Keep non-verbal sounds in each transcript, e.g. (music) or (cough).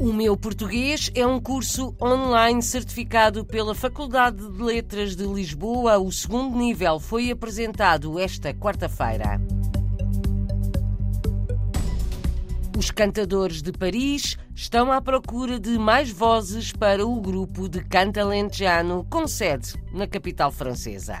O meu português é um curso online certificado pela Faculdade de Letras de Lisboa. O segundo nível foi apresentado esta quarta-feira. Os cantadores de Paris estão à procura de mais vozes para o grupo de canta lentejano com sede na capital francesa.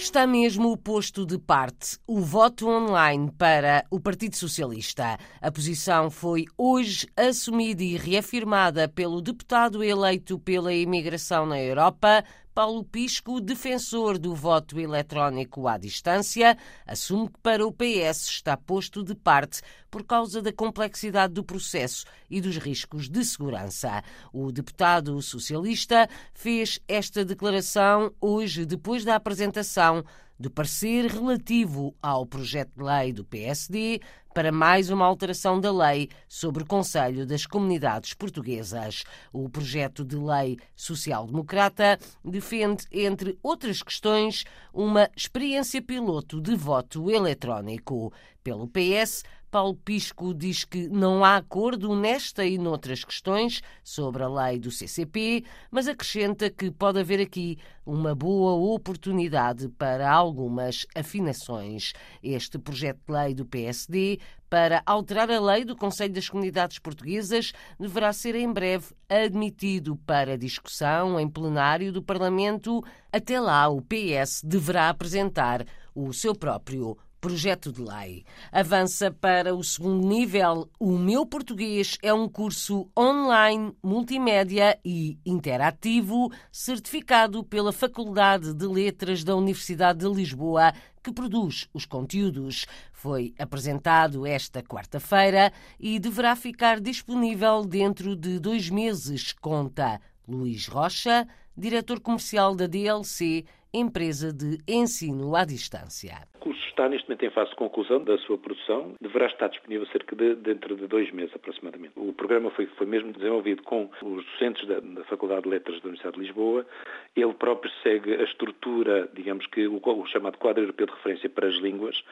Está mesmo o posto de parte, o voto online para o Partido Socialista. A posição foi hoje assumida e reafirmada pelo deputado eleito pela imigração na Europa, Paulo Pisco, defensor do voto eletrónico à distância, assume que para o PS está posto de parte por causa da complexidade do processo e dos riscos de segurança. O deputado socialista fez esta declaração hoje, depois da apresentação do parecer relativo ao projeto de lei do PSD para mais uma alteração da lei sobre o Conselho das Comunidades Portuguesas. O projeto de lei social-democrata defende, entre outras questões, uma experiência piloto de voto eletrónico. Pelo PS, Paulo Pisco diz que não há acordo nesta e noutras questões sobre a lei do CCP, mas acrescenta que pode haver aqui uma boa oportunidade para algumas afinações. Este projeto de lei do PSD para alterar a lei do Conselho das Comunidades Portuguesas deverá ser em breve admitido para discussão em plenário do Parlamento. Até lá, o PS deverá apresentar o seu próprio projeto de lei. Avança para o segundo nível. O Meu Português é um curso online, multimédia e interativo, certificado pela Faculdade de Letras da Universidade de Lisboa, que produz os conteúdos. Foi apresentado esta quarta-feira e deverá ficar disponível dentro de dois meses, conta Luís Rocha, diretor comercial da DLC, empresa de ensino à distância está neste momento em fase de conclusão da sua produção, deverá estar disponível cerca de dentro de dois meses aproximadamente. O programa foi, foi mesmo desenvolvido com os docentes da, da, Faculdade de Letras da Universidade de Lisboa. Ele próprio segue a estrutura, digamos que o, o chamado quadro europeu de referência para as línguas,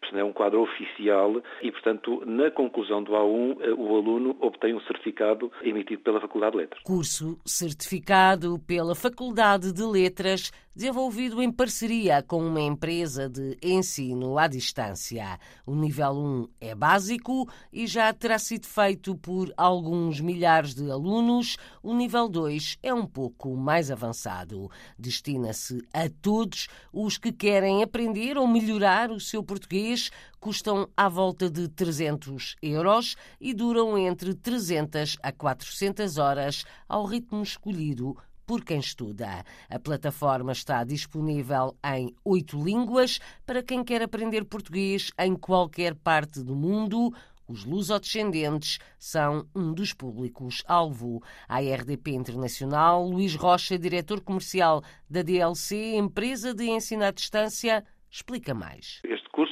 portanto, é um quadro oficial e, portanto, na conclusão do A1, eh, o aluno obtém um certificado emitido pela Faculdade de Letras. Curso certificado pela Faculdade de Letras, desenvolvido em parceria com uma empresa de ensino à distância. O nível 1 é básico e já terá sido feito por alguns milhares de alunos. O nível 2 é um pouco mais avançado. Destina-se a todos os que querem aprender ou melhorar o seu português custam à volta de 300 euros e duram entre 300 a 400 horas ao ritmo escolhido por quem estuda. A plataforma está disponível em oito línguas para quem quer aprender português em qualquer parte do mundo. Os lusodescendentes são um dos públicos-alvo. A RDP Internacional, Luís Rocha, diretor comercial da DLC, empresa de ensino à distância, explica mais.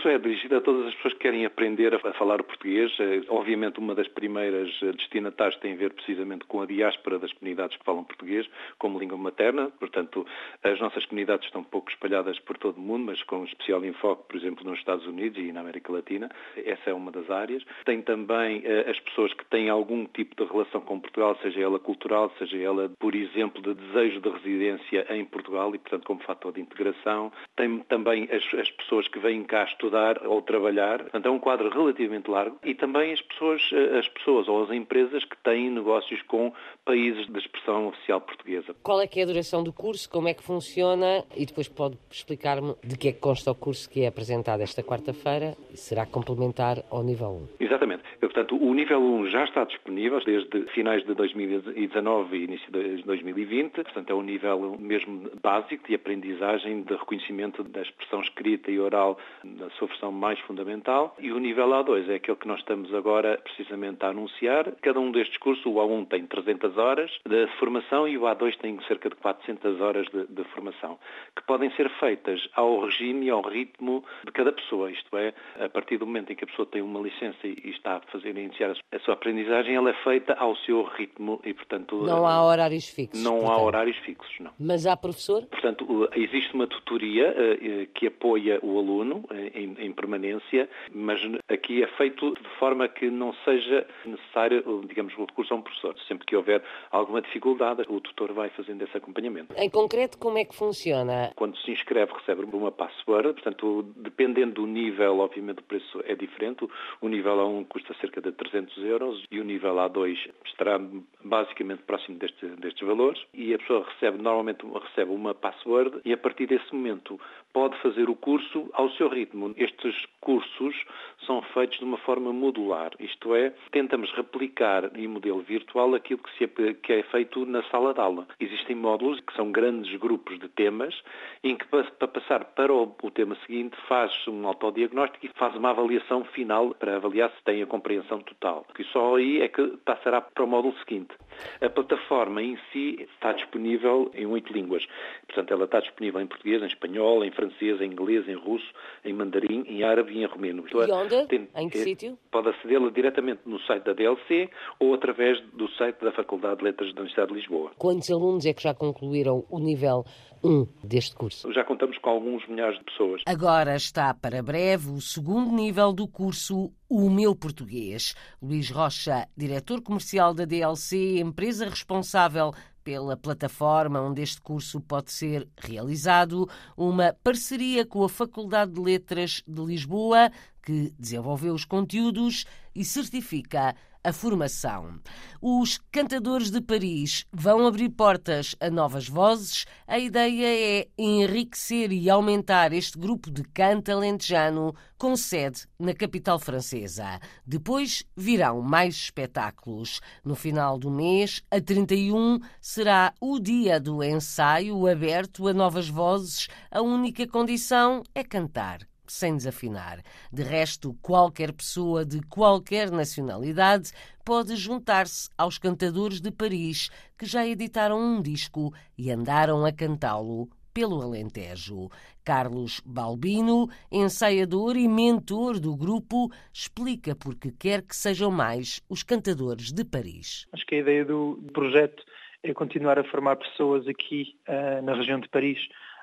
É dirigido a todas as pessoas que querem aprender a falar português. Eh, obviamente, uma das primeiras eh, destinatárias tem a ver precisamente com a diáspora das comunidades que falam português como língua materna. Portanto, as nossas comunidades estão um pouco espalhadas por todo o mundo, mas com especial enfoque, por exemplo, nos Estados Unidos e na América Latina. Essa é uma das áreas. Tem também eh, as pessoas que têm algum tipo de relação com Portugal, seja ela cultural, seja ela, por exemplo, de desejo de residência em Portugal e, portanto, como fator de integração. Tem também as, as pessoas que vêm cá estudar ou trabalhar. Portanto, é um quadro relativamente largo e também as pessoas, eh, as pessoas ou as empresas que têm negócios com países de expressão oficial portuguesa. Qual é que é a duração do curso? Como é que funciona? E depois pode explicar-me de que é que consta o curso que é apresentado esta quarta-feira e será complementar ao nível 1. Exatamente. Portanto, o nível 1 já está disponível desde finais de 2019 e início de 2020. Portanto, é um nível mesmo básico de aprendizagem de reconhecimento da expressão escrita e oral na sua versão mais fundamental. E o nível A2 é aquele que nós estamos agora precisamente a anunciar. Cada um destes cursos, o A1 tem 300 horas de formação e o A2 tem cerca de 400 horas de, de formação, que podem ser feitas ao regime e ao ritmo de cada pessoa. Isto é, a partir do momento em que a pessoa tem uma licença e está a fazer a iniciar a sua aprendizagem, ela é feita ao seu ritmo e, portanto... Não há horários fixos. Não portanto. há horários fixos, não. Mas há professor? Portanto, existe uma tutoria uh, que apoia o aluno em, em, permanência, mas aqui é feito de forma que não seja necessário, digamos, o recurso a um professor. Sempre que houver alguma dificuldade, o tutor vai fazendo esse acompanhamento. Em concreto, como é que funciona? Quando se inscreve, recebe uma password, portanto, dependendo do nível, obviamente o preço é diferente. O nível A1 custa cerca de 300 euros e o nível A2 estará basicamente próximo deste, destes valores e a pessoa recebe, normalmente recebe uma password e a partir desse momento pode fazer o curso ao seu ritmo. Estes cursos são feitos de uma forma modular, isto é, tentamos replicar em modelo virtual aquilo que, é, é feito na sala de aula. Existem módulos que são grandes grupos de temas em que para passar para o, o tema seguinte faz um autodiagnóstico e faz uma avaliação final para avaliar se tem a compreensão total. E só aí é que passará para o módulo seguinte. A plataforma em si está disponível em oito línguas. Portanto, ela está disponível em português, em espanhol, em francês, em inglês, em russo, em mandarim, em árabe e em romeno. E onde? Tem, em que é, sítio? Pode acedê-la diretamente no site da DLC ou através do site da Faculdade de Letras da Universidade de Lisboa. Quantos alunos é que já concluíram o nível 1 deste curso? Já contamos com alguns milhares de pessoas. Agora está para breve o segundo nível do curso O Meu Português. Luís Rocha, diretor comercial da DLC, empresa responsável pela plataforma onde este curso pode ser realizado, uma parceria com a Faculdade de Letras de Lisboa, que desenvolveu os conteúdos e certifica a formação. Os cantadores de Paris vão abrir portas a novas vozes. A ideia é enriquecer e aumentar este grupo de canta alentejano com sede na capital francesa. Depois virão mais espetáculos. No final do mês, a 31, será o dia do ensaio aberto a novas vozes. A única condição é cantar sem desafinar. De resto, qualquer pessoa de qualquer nacionalidade pode juntar-se aos cantadores de Paris que já editaram um disco e andaram a cantá-lo pelo Alentejo. Carlos Balbino, ensaiador e mentor do grupo, explica porque quer que sejam mais os cantadores de Paris. Acho que a ideia do projeto é continuar a formar pessoas aqui uh, na região de Paris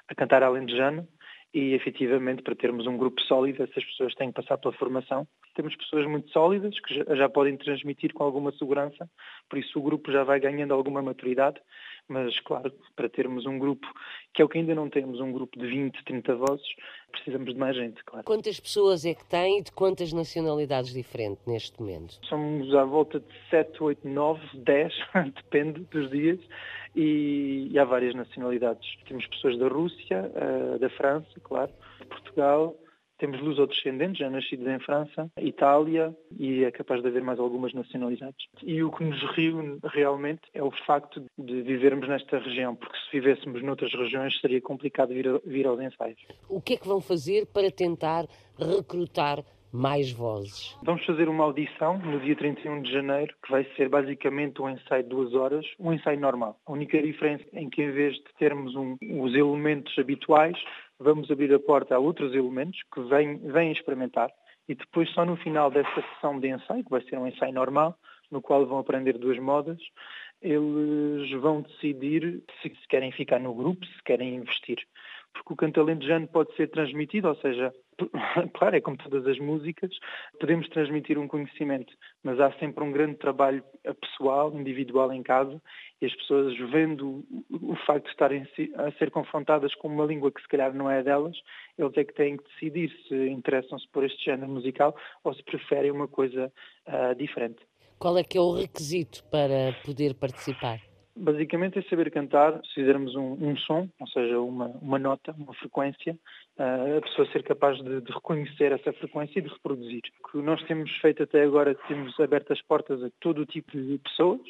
a cantar alentejano e efetivamente para termos um grupo sólido essas pessoas têm que passar pela formação. Temos pessoas muito sólidas que já, podem transmitir com alguma segurança, por isso o grupo já vai ganhando alguma maturidade, mas claro, para termos um grupo, que é o que ainda não temos, um grupo de 20, 30 vozes, precisamos de mais gente, claro. Quantas pessoas é que tem e de quantas nacionalidades diferentes neste momento? Somos à volta de 7, 8, 9, 10, depende dos dias e, e há várias nacionalidades. Temos pessoas da Rússia, uh, da França, claro, de Portugal, temos lusodescendentes, já nascidos em França, Itália e é capaz de haver mais algumas nacionalidades. E o que nos riu realmente é o facto de vivermos nesta região, porque se vivêssemos noutras regiões seria complicado vir, vir aos ensaios. O que é que vão fazer para tentar recrutar mais vozes. Vamos fazer uma audição no dia 31 de janeiro, que vai ser basicamente um ensaio de duas horas, um ensaio normal. A única diferença é que em vez de termos um, os elementos habituais, vamos abrir a porta a outros elementos que vêm, vêm experimentar e depois só no final dessa sessão de ensaio, que vai ser um ensaio normal, no qual vão aprender duas modas, eles vão decidir se querem ficar no grupo, se querem investir. Porque o canto alentejano pode ser transmitido, ou seja, (laughs) claro, é como todas as músicas, podemos transmitir um conhecimento, mas há sempre um grande trabalho pessoal, individual em casa, e as pessoas vendo o facto de estarem a ser confrontadas com uma língua que se calhar não é delas, eles é que têm que decidir se interessam-se por este género musical ou se preferem uma coisa uh, diferente. Qual é que é o requisito para poder participar? Basicamente é saber cantar, se fizermos um, um som, ou seja, uma, uma nota, uma frequência, uh, a pessoa ser capaz de, de, reconhecer essa frequência e de reproduzir. O que nós temos feito até agora, temos aberto as portas a todo o tipo de pessoas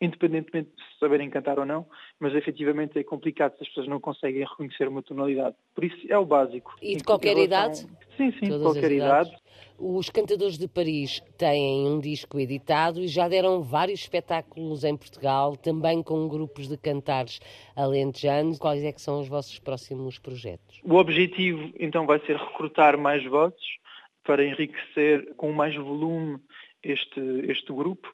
independentemente de saberem cantar ou não, mas efetivamente é complicado se as pessoas não conseguem reconhecer uma tonalidade. Por isso é o básico. E de qualquer idade? Sim, sim, de qualquer idade. Os Cantadores de Paris têm um disco editado e já deram vários espetáculos em Portugal, também com grupos de cantares alentejanos. Quais é que são os vossos próximos projetos? O objetivo, então, vai ser recrutar mais vozes para enriquecer com mais volume este, este grupo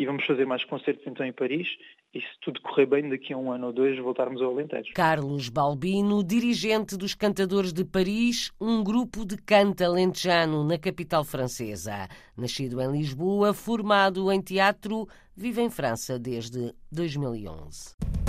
e vamos fazer mais concertos então em Paris e se tudo correr bem, daqui a um ano ou dois voltarmos ao Alentejo. Carlos Balbino, dirigente dos Cantadores de Paris, um grupo de canta alentejano na capital francesa. Nascido em Lisboa, formado em teatro, vive em França desde 2011.